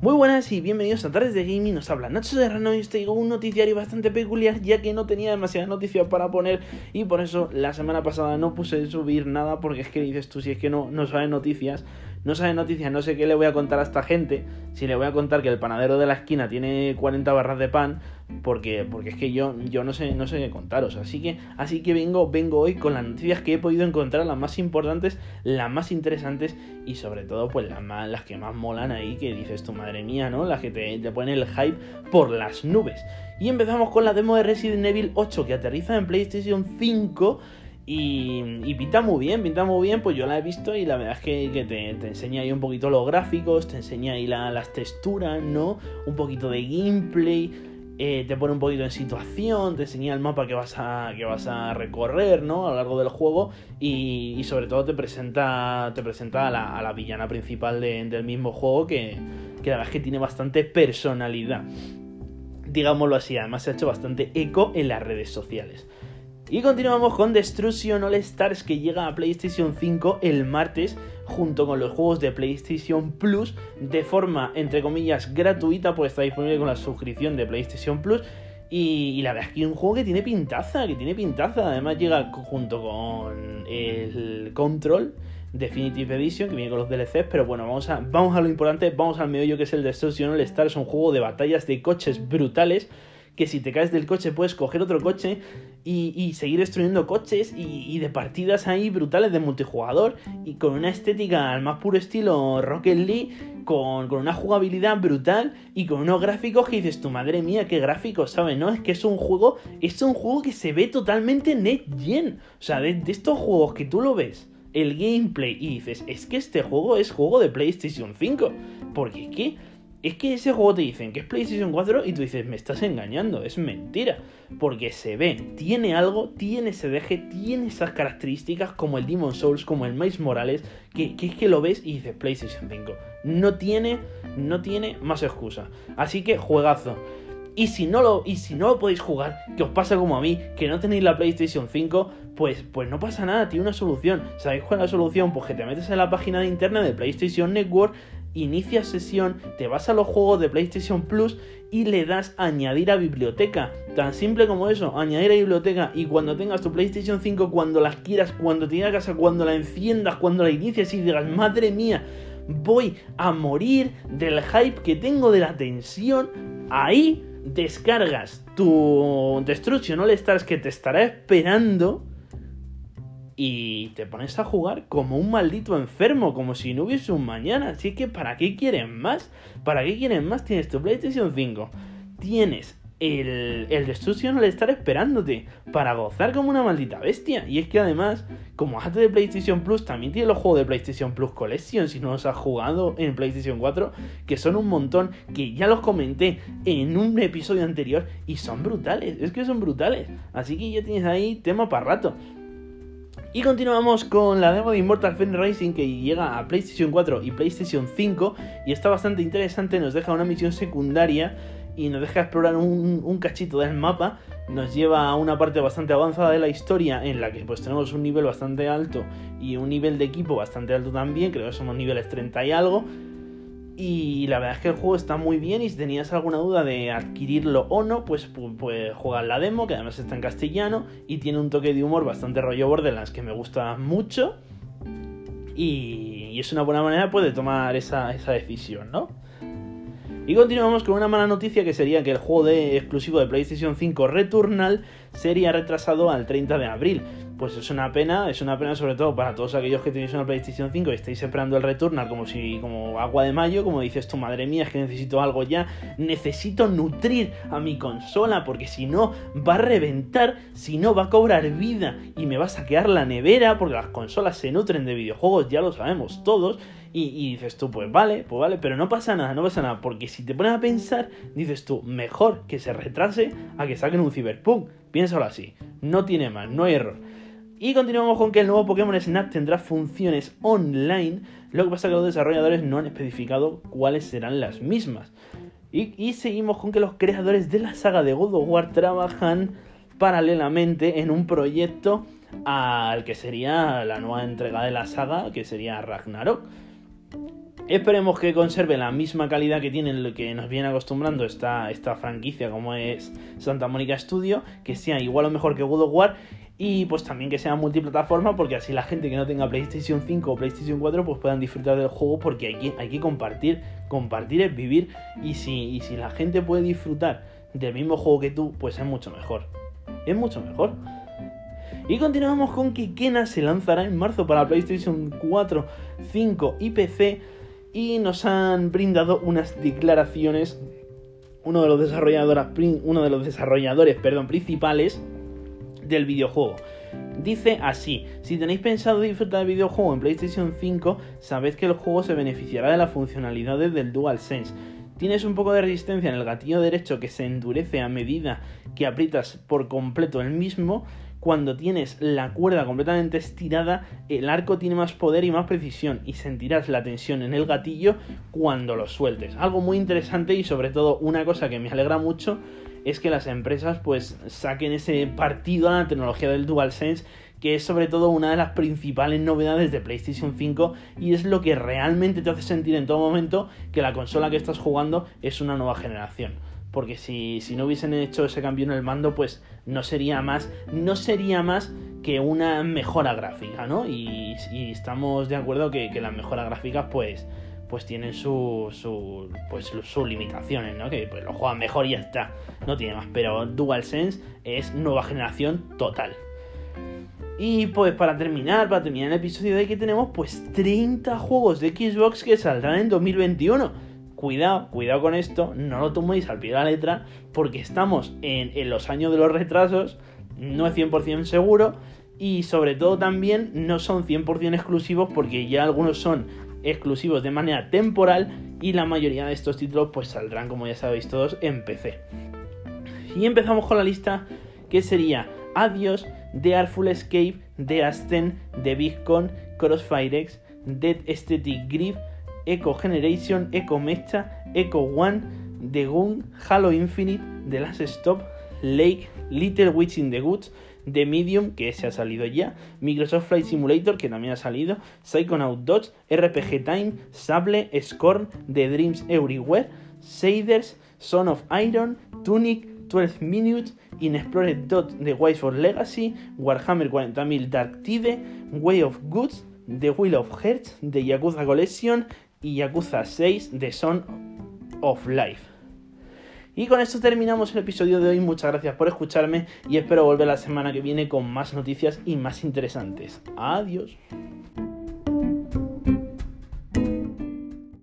Muy buenas y bienvenidos a Tardes de Gaming, nos habla Nacho Serrano y os traigo un noticiario bastante peculiar ya que no tenía demasiadas noticias para poner y por eso la semana pasada no puse subir nada porque es que dices tú si es que no, no sabes noticias no sabe noticias, no sé qué le voy a contar a esta gente, si le voy a contar que el panadero de la esquina tiene 40 barras de pan, porque, porque es que yo, yo no sé, no sé qué contaros. Así que, así que vengo, vengo hoy con las noticias que he podido encontrar, las más importantes, las más interesantes y sobre todo, pues las más, las que más molan ahí, que dices tu madre mía, ¿no? Las que te, te ponen el hype por las nubes. Y empezamos con la demo de Resident Evil 8 que aterriza en PlayStation 5 y, pinta muy bien, pinta muy bien, pues yo la he visto y la verdad es que, te, enseña ahí un poquito los gráficos, te enseña ahí las texturas, ¿no? Un poquito de gameplay, eh, te pone un poquito en situación, te enseña el mapa que vas a, que vas a recorrer, ¿no? A lo largo del juego y, sobre todo te presenta, te presenta a, la, villana principal del mismo juego que, que la verdad es que tiene bastante personalidad. Digámoslo así, además se ha hecho bastante eco en las redes sociales. Y continuamos con Destruction All Stars que llega a PlayStation 5 el martes junto con los juegos de PlayStation Plus de forma entre comillas gratuita, pues está disponible con la suscripción de PlayStation Plus. Y, la verdad es que un juego que tiene pintaza, que tiene pintaza. Además llega junto con el Control Definitive Edition, que viene con los DLCs. Pero bueno, vamos a, vamos a lo importante, vamos al meollo que es el Destruction All Stars. Un juego de batallas de coches brutales que si te caes del coche puedes coger otro coche y, seguir destruyendo coches y, de partidas ahí brutales de multijugador y con una estética al más puro estilo Rocket League, con, una jugabilidad brutal y con unos gráficos que dices, tu madre mía, qué gráficos, ¿sabes? No, es que es un juego, es un juego que se ve totalmente net gen. O sea, de, de estos juegos que tú lo ves el gameplay y dices, es que este juego es juego de PlayStation 5. Porque es que es que ese juego te dicen que es PlayStation 4 y tú dices, me estás engañando, es mentira. Porque se ve, tiene algo, tiene ese deje, tiene esas características como el Demon Souls, como el Miles Morales, que, es que lo ves y dices PlayStation 5. No tiene, no tiene más excusa. Así que juegazo. Y si no lo, y si no lo podéis jugar, que os pasa como a mí, que no tenéis la PlayStation 5, pues, pues no pasa nada, tiene una solución. ¿Sabéis cuál es la solución? Pues que te metes en la página de internet de PlayStation Network inicias sesión, te vas a los juegos de PlayStation Plus y le das añadir a biblioteca. Tan simple como eso, añadir a biblioteca y cuando tengas tu PlayStation 5, cuando las quieras, cuando te llegue a casa, cuando la enciendas, cuando la inicies y digas, madre mía, voy a morir del hype que tengo de la tensión, ahí descargas tu Destruction All Stars que te estará esperando y te pones a jugar como un maldito enfermo, como si no hubiese un mañana. Así que, ¿para qué quieren más? ¿Para qué quieren más? Tienes tu PlayStation 5, tienes el, el Destruction al estar esperándote para gozar como una maldita bestia. Y es que además, como hace de PlayStation Plus, también tiene los juegos de PlayStation Plus Collection, si no los has jugado en PlayStation 4, que son un montón, que ya los comenté en un episodio anterior y son brutales, es que son brutales. Así que ya tienes ahí tema para rato. Y continuamos con la demo de Immortal Phoenix Racing que llega a PlayStation 4 y PlayStation 5 y está bastante interesante, nos deja una misión secundaria y nos deja explorar un, cachito del mapa, nos lleva a una parte bastante avanzada de la historia en la que pues tenemos un nivel bastante alto y un nivel de equipo bastante alto también, creo que somos niveles 30 y algo, y la verdad es que el juego está muy bien y si tenías alguna duda de adquirirlo o no, pues puedes jugar la demo, que además está en castellano y tiene un toque de humor bastante rollo Borderlands que me gusta mucho. Y, es una buena manera pues, de tomar esa, esa decisión, ¿no? Y continuamos con una mala noticia que sería que el juego de exclusivo de PlayStation 5 Returnal sería retrasado al 30 de abril pues es una pena, es una pena sobre todo para todos aquellos que tenéis una PlayStation 5 y estáis esperando el Returnal como si como agua de mayo, como dices tú, madre mía, es que necesito algo ya, necesito nutrir a mi consola porque si no va a reventar, si no va a cobrar vida y me va a saquear la nevera porque las consolas se nutren de videojuegos, ya lo sabemos todos. Y, dices tú, pues vale, pues vale, pero no pasa nada, no pasa nada, porque si te pones a pensar, dices tú, mejor que se retrase a que saquen un Cyberpunk. Piénsalo así, no tiene más, no hay error. Y continuamos con que el nuevo Pokémon Snap tendrá funciones online, lo que pasa es que los desarrolladores no han especificado cuáles serán las mismas. Y, seguimos con que los creadores de la saga de God of War trabajan paralelamente en un proyecto al que sería la nueva entrega de la saga, que sería Ragnarok. Esperemos que conserve la misma calidad que tiene lo que nos viene acostumbrando esta, esta franquicia como es Santa Mónica Studio, que sea igual o mejor que God of War y pues también que sea multiplataforma porque así la gente que no tenga PlayStation 5 o PlayStation 4 pues puedan disfrutar del juego porque hay que, hay que compartir, compartir es vivir y si, y si la gente puede disfrutar del mismo juego que tú pues es mucho mejor, es mucho mejor. Y continuamos con que Kena se lanzará en marzo para PlayStation 4, 5 y PC y nos han brindado unas declaraciones uno de los desarrolladores, uno de los desarrolladores perdón, principales del videojuego. Dice así, si tenéis pensado disfrutar del videojuego en PlayStation 5, sabed que el juego se beneficiará de las funcionalidades del DualSense. Tienes un poco de resistencia en el gatillo derecho que se endurece a medida que aprietas por completo el mismo, cuando tienes la cuerda completamente estirada, el arco tiene más poder y más precisión y sentirás la tensión en el gatillo cuando lo sueltes. Algo muy interesante y sobre todo una cosa que me alegra mucho es que las empresas pues saquen ese partido a la tecnología del DualSense que es sobre todo una de las principales novedades de PlayStation 5 y es lo que realmente te hace sentir en todo momento que la consola que estás jugando es una nueva generación porque si, no hubiesen hecho ese cambio en el mando, pues no sería más, no sería más que una mejora gráfica, ¿no? Y, estamos de acuerdo que, las mejoras gráficas, pues, pues tienen sus su, pues, sus limitaciones, ¿no? Que pues, lo juegan mejor y ya está, no tiene más. Pero DualSense es nueva generación total. Y pues para terminar, para terminar el episodio de hoy que tenemos, pues 30 juegos de Xbox que saldrán en 2021 cuidado, cuidado con esto, no lo toméis al pie de la letra, porque estamos en, los años de los retrasos, no es 100% seguro, y sobre todo también no son 100% exclusivos, porque ya algunos son exclusivos de manera temporal, y la mayoría de estos títulos pues saldrán, como ya sabéis todos, en PC. Y empezamos con la lista que sería Adios, The Artful Escape, The Ascent, The Bitcoin, Crossfire X, Dead Aesthetic Grief, Echo Generation, Echo Mecha, Echo One, The Gun, Halo Infinite, The Last Stop, Lake, Little Witch in the Woods, The Medium, que se ha salido ya, Microsoft Flight Simulator, que también ha salido, Psychonaut Dodge, RPG Time, Sable, Scorn, The Dreams Everywhere, Shaders, Son of Iron, Tunic, 12 Minutes, Inexplored Dot, The Wise for Legacy, Warhammer 40.000 Dark Tide, Way of Goods, The Wheel of Hearts, The Yakuza Collection, y Yakuza 6 de Son of Life. Y con esto terminamos el episodio de hoy. Muchas gracias por escucharme y espero volver la semana que viene con más noticias y más interesantes. Adiós.